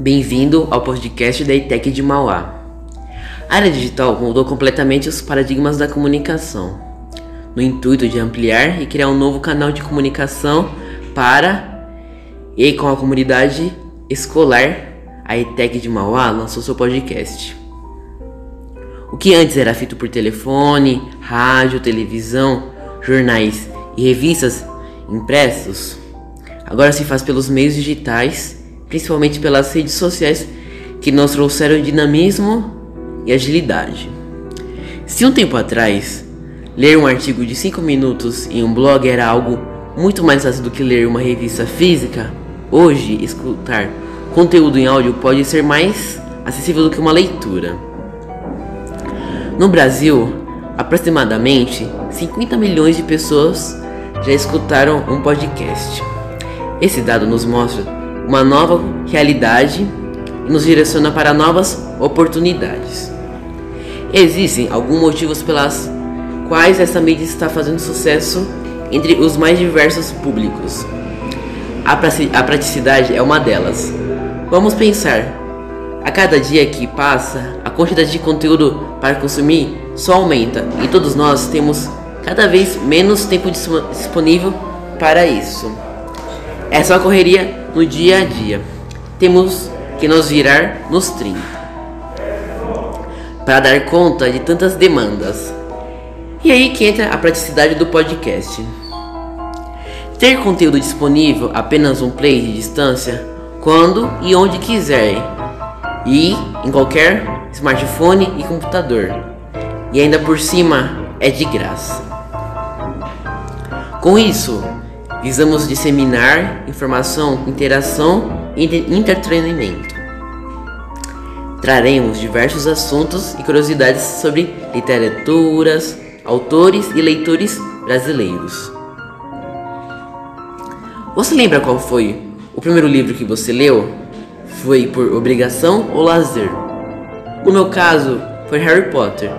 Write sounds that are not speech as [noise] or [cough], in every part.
Bem-vindo ao podcast da ITEC de Mauá. A área digital mudou completamente os paradigmas da comunicação, no intuito de ampliar e criar um novo canal de comunicação para e com a comunidade escolar. A ITEC de Mauá lançou seu podcast. O que antes era feito por telefone, rádio, televisão, jornais e revistas impressos, agora se faz pelos meios digitais, principalmente pelas redes sociais que nos trouxeram dinamismo e agilidade. Se um tempo atrás ler um artigo de 5 minutos em um blog era algo muito mais fácil do que ler uma revista física, hoje escutar conteúdo em áudio pode ser mais acessível do que uma leitura. No Brasil, aproximadamente 50 milhões de pessoas já escutaram um podcast. Esse dado nos mostra uma nova realidade e nos direciona para novas oportunidades. Existem alguns motivos pelas quais essa mídia está fazendo sucesso entre os mais diversos públicos. A praticidade é uma delas. Vamos pensar. A cada dia que passa, a quantidade de conteúdo para consumir só aumenta e todos nós temos cada vez menos tempo disponível para isso. É só correria no dia a dia. Temos que nos virar nos 30 para dar conta de tantas demandas. E aí que entra a praticidade do podcast. Ter conteúdo disponível apenas um play de distância, quando e onde quiser, e em qualquer smartphone e computador. E ainda por cima é de graça. Com isso, visamos disseminar informação, interação e entretenimento. Traremos diversos assuntos e curiosidades sobre literaturas, autores e leitores brasileiros. Você lembra qual foi o primeiro livro que você leu? Foi por obrigação ou lazer? No meu caso, foi Harry Potter,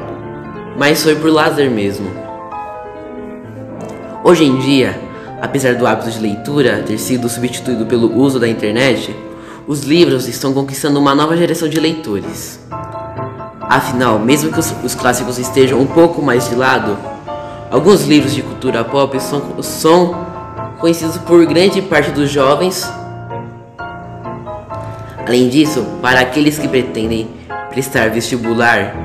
mas foi por lazer mesmo. Hoje em dia, apesar do hábito de leitura ter sido substituído pelo uso da internet, os livros estão conquistando uma nova geração de leitores. Afinal, mesmo que os, os clássicos estejam um pouco mais de lado, alguns livros de cultura pop são, são conhecidos por grande parte dos jovens. Além disso, para aqueles que pretendem prestar vestibular,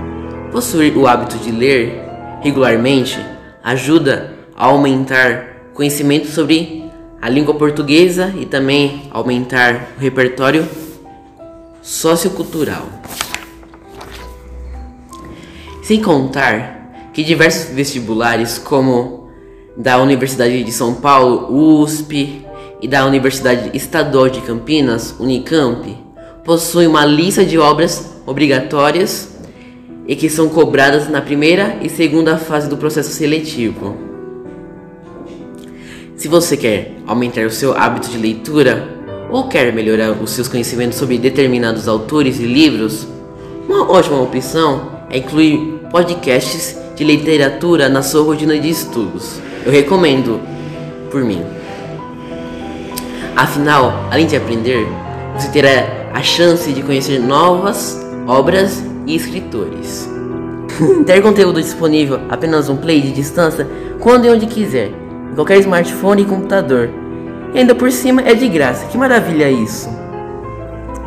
possuir o hábito de ler regularmente ajuda aumentar conhecimento sobre a língua portuguesa e também aumentar o repertório sociocultural. Sem contar que diversos vestibulares, como da Universidade de São Paulo, USP, e da Universidade Estadual de Campinas, Unicamp, possuem uma lista de obras obrigatórias e que são cobradas na primeira e segunda fase do processo seletivo. Se você quer aumentar o seu hábito de leitura ou quer melhorar os seus conhecimentos sobre determinados autores e livros, uma ótima opção é incluir podcasts de literatura na sua rotina de estudos. Eu recomendo por mim. Afinal, além de aprender, você terá a chance de conhecer novas obras e escritores. [laughs] Ter conteúdo disponível apenas um play de distância quando e onde quiser em qualquer smartphone e computador. E ainda por cima é de graça. Que maravilha isso!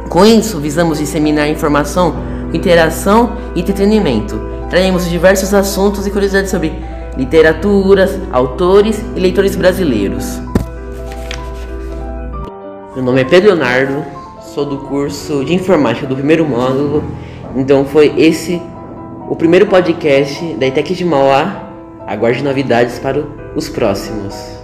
Com isso, visamos disseminar informação, interação e entretenimento. Traremos diversos assuntos e curiosidades sobre literaturas, autores e leitores brasileiros. Meu nome é Pedro Leonardo, sou do curso de informática do primeiro módulo. Então foi esse o primeiro podcast da ITEC de Mauá. Aguarde novidades para os próximos.